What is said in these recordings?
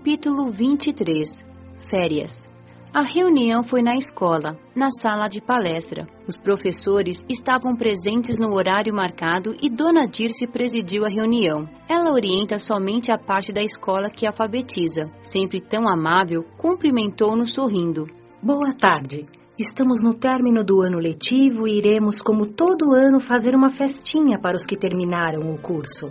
Capítulo 23 Férias a reunião foi na escola, na sala de palestra. Os professores estavam presentes no horário marcado e Dona Dirce presidiu a reunião. Ela orienta somente a parte da escola que alfabetiza. Sempre tão amável, cumprimentou-nos sorrindo. Boa tarde. Estamos no término do ano letivo e iremos, como todo ano, fazer uma festinha para os que terminaram o curso.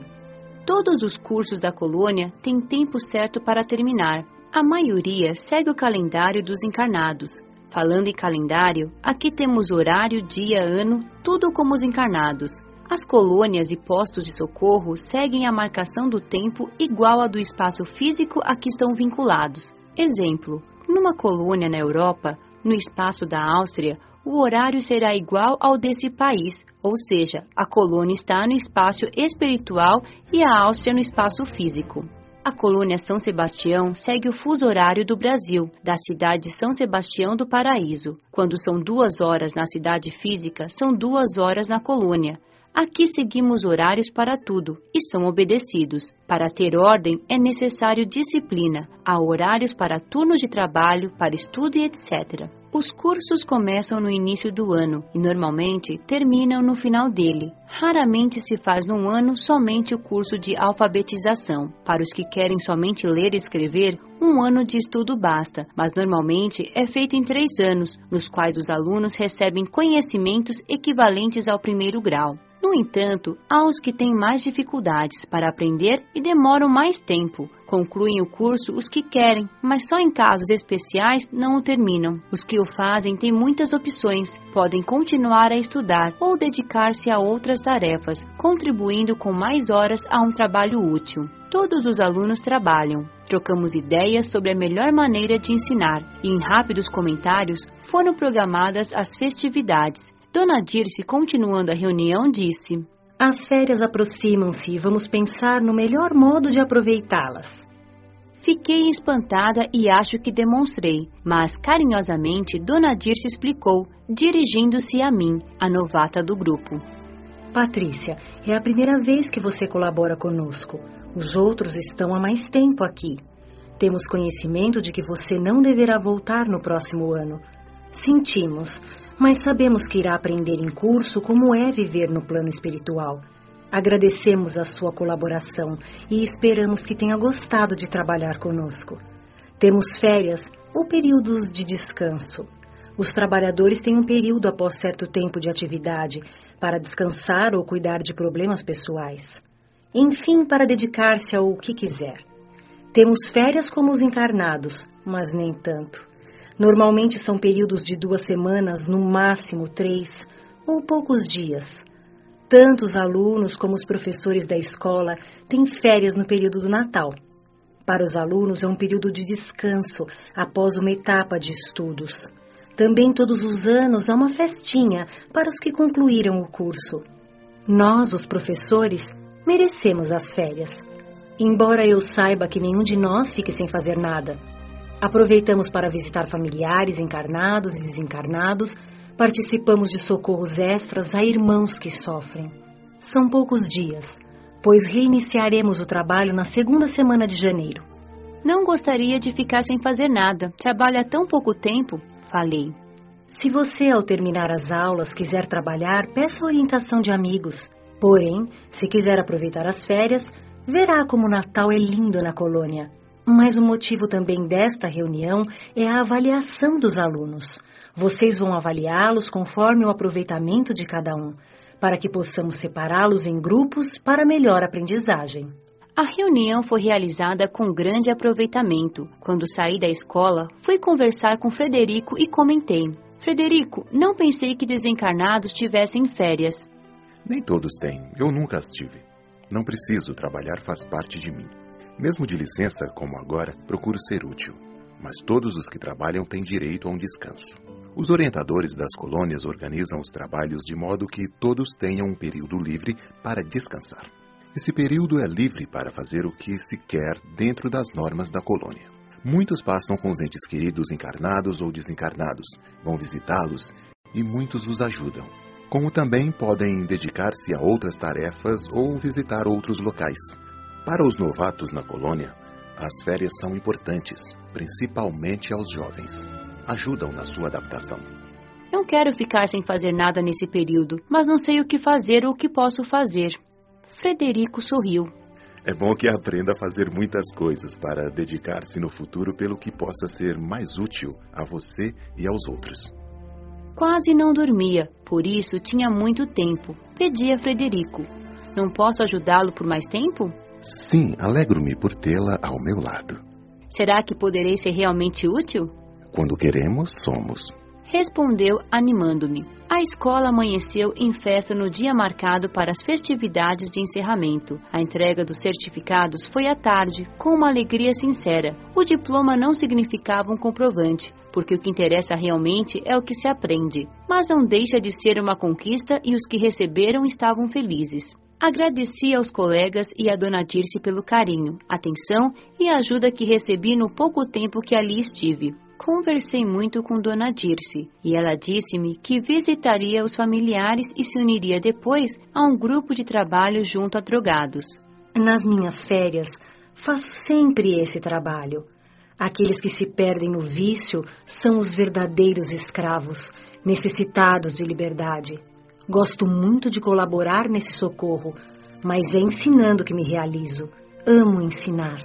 Todos os cursos da colônia têm tempo certo para terminar. A maioria segue o calendário dos encarnados. Falando em calendário, aqui temos horário, dia, ano, tudo como os encarnados. As colônias e postos de socorro seguem a marcação do tempo igual à do espaço físico a que estão vinculados. Exemplo: numa colônia na Europa, no espaço da Áustria, o horário será igual ao desse país, ou seja, a colônia está no espaço espiritual e a Áustria no espaço físico. A colônia São Sebastião segue o fuso horário do Brasil, da cidade de São Sebastião do Paraíso. Quando são duas horas na cidade física, são duas horas na colônia. Aqui seguimos horários para tudo e são obedecidos. Para ter ordem é necessário disciplina. Há horários para turnos de trabalho, para estudo e etc. Os cursos começam no início do ano e normalmente terminam no final dele. Raramente se faz num ano somente o curso de alfabetização. Para os que querem somente ler e escrever, um ano de estudo basta, mas normalmente é feito em três anos, nos quais os alunos recebem conhecimentos equivalentes ao primeiro grau. No entanto, há os que têm mais dificuldades para aprender e demoram mais tempo. Concluem o curso os que querem, mas só em casos especiais não o terminam. Os que o fazem têm muitas opções, podem continuar a estudar ou dedicar-se a outras tarefas, contribuindo com mais horas a um trabalho útil. Todos os alunos trabalham. Trocamos ideias sobre a melhor maneira de ensinar e, em rápidos comentários, foram programadas as festividades Dona Dirce, continuando a reunião, disse: As férias aproximam-se e vamos pensar no melhor modo de aproveitá-las. Fiquei espantada e acho que demonstrei, mas carinhosamente Dona Dirce explicou, dirigindo-se a mim, a novata do grupo. Patrícia, é a primeira vez que você colabora conosco. Os outros estão há mais tempo aqui. Temos conhecimento de que você não deverá voltar no próximo ano. Sentimos, mas sabemos que irá aprender em curso como é viver no plano espiritual. Agradecemos a sua colaboração e esperamos que tenha gostado de trabalhar conosco. Temos férias ou períodos de descanso. Os trabalhadores têm um período após certo tempo de atividade para descansar ou cuidar de problemas pessoais. Enfim, para dedicar-se ao que quiser. Temos férias como os encarnados, mas nem tanto. Normalmente são períodos de duas semanas, no máximo três ou poucos dias. Tanto os alunos como os professores da escola têm férias no período do Natal. Para os alunos é um período de descanso após uma etapa de estudos. Também todos os anos há uma festinha para os que concluíram o curso. Nós, os professores, merecemos as férias. Embora eu saiba que nenhum de nós fique sem fazer nada. Aproveitamos para visitar familiares encarnados e desencarnados, participamos de socorros extras a irmãos que sofrem. São poucos dias, pois reiniciaremos o trabalho na segunda semana de janeiro. Não gostaria de ficar sem fazer nada. Trabalha tão pouco tempo, falei. Se você, ao terminar as aulas, quiser trabalhar, peça orientação de amigos. Porém, se quiser aproveitar as férias, verá como o Natal é lindo na colônia. Mas o motivo também desta reunião é a avaliação dos alunos. Vocês vão avaliá-los conforme o aproveitamento de cada um, para que possamos separá-los em grupos para melhor aprendizagem. A reunião foi realizada com grande aproveitamento. Quando saí da escola, fui conversar com Frederico e comentei: Frederico, não pensei que desencarnados tivessem férias. Nem todos têm. Eu nunca as tive. Não preciso trabalhar, faz parte de mim. Mesmo de licença, como agora, procuro ser útil. Mas todos os que trabalham têm direito a um descanso. Os orientadores das colônias organizam os trabalhos de modo que todos tenham um período livre para descansar. Esse período é livre para fazer o que se quer dentro das normas da colônia. Muitos passam com os entes queridos encarnados ou desencarnados, vão visitá-los e muitos os ajudam. Como também podem dedicar-se a outras tarefas ou visitar outros locais. Para os novatos na colônia, as férias são importantes, principalmente aos jovens. Ajudam na sua adaptação. Não quero ficar sem fazer nada nesse período, mas não sei o que fazer ou o que posso fazer. Frederico sorriu. É bom que aprenda a fazer muitas coisas para dedicar-se no futuro pelo que possa ser mais útil a você e aos outros. Quase não dormia, por isso tinha muito tempo. Pedi a Frederico: Não posso ajudá-lo por mais tempo? Sim, alegro-me por tê-la ao meu lado. Será que poderei ser realmente útil? Quando queremos, somos. Respondeu, animando-me. A escola amanheceu em festa no dia marcado para as festividades de encerramento. A entrega dos certificados foi à tarde, com uma alegria sincera. O diploma não significava um comprovante, porque o que interessa realmente é o que se aprende. Mas não deixa de ser uma conquista e os que receberam estavam felizes. Agradeci aos colegas e a Dona Dirce pelo carinho, atenção e ajuda que recebi no pouco tempo que ali estive. Conversei muito com Dona Dirce e ela disse-me que visitaria os familiares e se uniria depois a um grupo de trabalho junto a drogados. Nas minhas férias, faço sempre esse trabalho. Aqueles que se perdem no vício são os verdadeiros escravos, necessitados de liberdade. Gosto muito de colaborar nesse socorro, mas é ensinando que me realizo. Amo ensinar.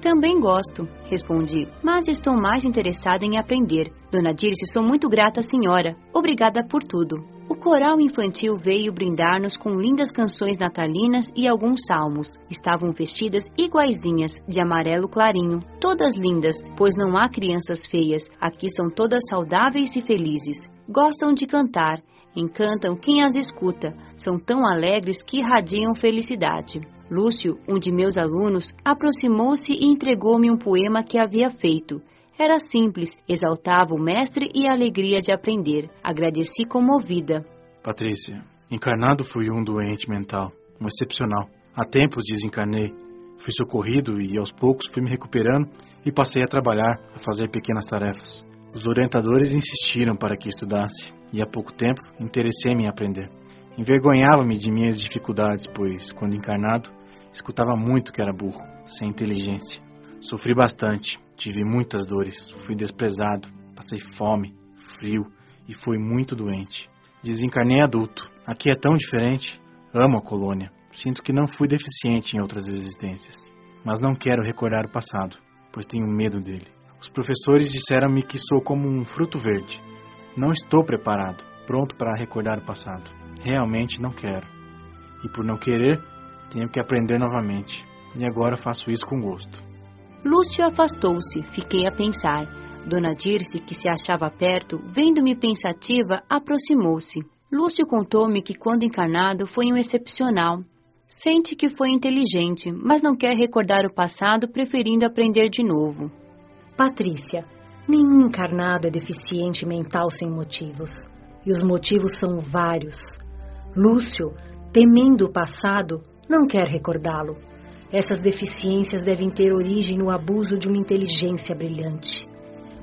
Também gosto, respondi, mas estou mais interessada em aprender. Dona Dirce, sou muito grata à senhora. Obrigada por tudo. O coral infantil veio brindar-nos com lindas canções natalinas e alguns salmos. Estavam vestidas iguaizinhas, de amarelo clarinho, todas lindas, pois não há crianças feias, aqui são todas saudáveis e felizes. Gostam de cantar, encantam quem as escuta, são tão alegres que irradiam felicidade. Lúcio, um de meus alunos, aproximou-se e entregou-me um poema que havia feito. Era simples, exaltava o mestre e a alegria de aprender. Agradeci comovida. Patrícia, encarnado fui um doente mental, um excepcional. Há tempos desencarnei. Fui socorrido e aos poucos fui me recuperando e passei a trabalhar, a fazer pequenas tarefas. Os orientadores insistiram para que estudasse e há pouco tempo interessei-me em aprender. Envergonhava-me de minhas dificuldades, pois, quando encarnado, escutava muito que era burro, sem inteligência. Sofri bastante, tive muitas dores, fui desprezado, passei fome, frio e fui muito doente. Desencarnei adulto. Aqui é tão diferente. Amo a colônia. Sinto que não fui deficiente em outras existências. Mas não quero recordar o passado, pois tenho medo dele. Os professores disseram-me que sou como um fruto verde. Não estou preparado, pronto para recordar o passado. Realmente não quero. E por não querer, tenho que aprender novamente. E agora faço isso com gosto. Lúcio afastou-se, fiquei a pensar. Dona Dirce, que se achava perto, vendo-me pensativa, aproximou-se. Lúcio contou-me que, quando encarnado, foi um excepcional. Sente que foi inteligente, mas não quer recordar o passado, preferindo aprender de novo. Patrícia, nenhum encarnado é deficiente mental sem motivos. E os motivos são vários. Lúcio, temendo o passado, não quer recordá-lo. Essas deficiências devem ter origem no abuso de uma inteligência brilhante.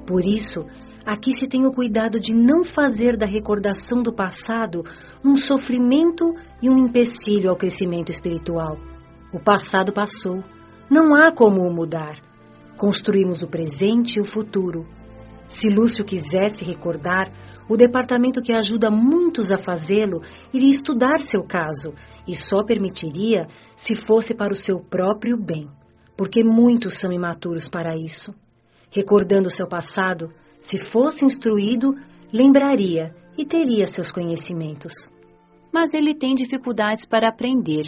Por isso, aqui se tem o cuidado de não fazer da recordação do passado um sofrimento e um empecilho ao crescimento espiritual. O passado passou. Não há como o mudar. Construímos o presente e o futuro. Se Lúcio quisesse recordar, o departamento que ajuda muitos a fazê-lo iria estudar seu caso e só permitiria se fosse para o seu próprio bem, porque muitos são imaturos para isso. Recordando seu passado, se fosse instruído, lembraria e teria seus conhecimentos. Mas ele tem dificuldades para aprender.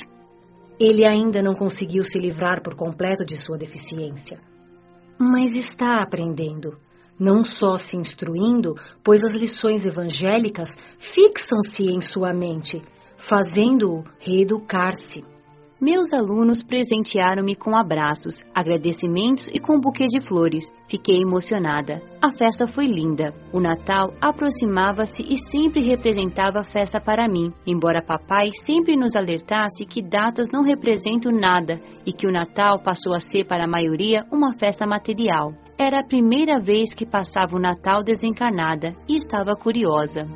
Ele ainda não conseguiu se livrar por completo de sua deficiência mas está aprendendo. Não só se instruindo, pois as lições evangélicas fixam-se em sua mente, fazendo-o reeducar-se. Meus alunos presentearam-me com abraços, agradecimentos e com um buquê de flores. Fiquei emocionada. A festa foi linda. O Natal aproximava-se e sempre representava festa para mim, embora papai sempre nos alertasse que datas não representam nada e que o Natal passou a ser para a maioria uma festa material. Era a primeira vez que passava o Natal desencarnada e estava curiosa.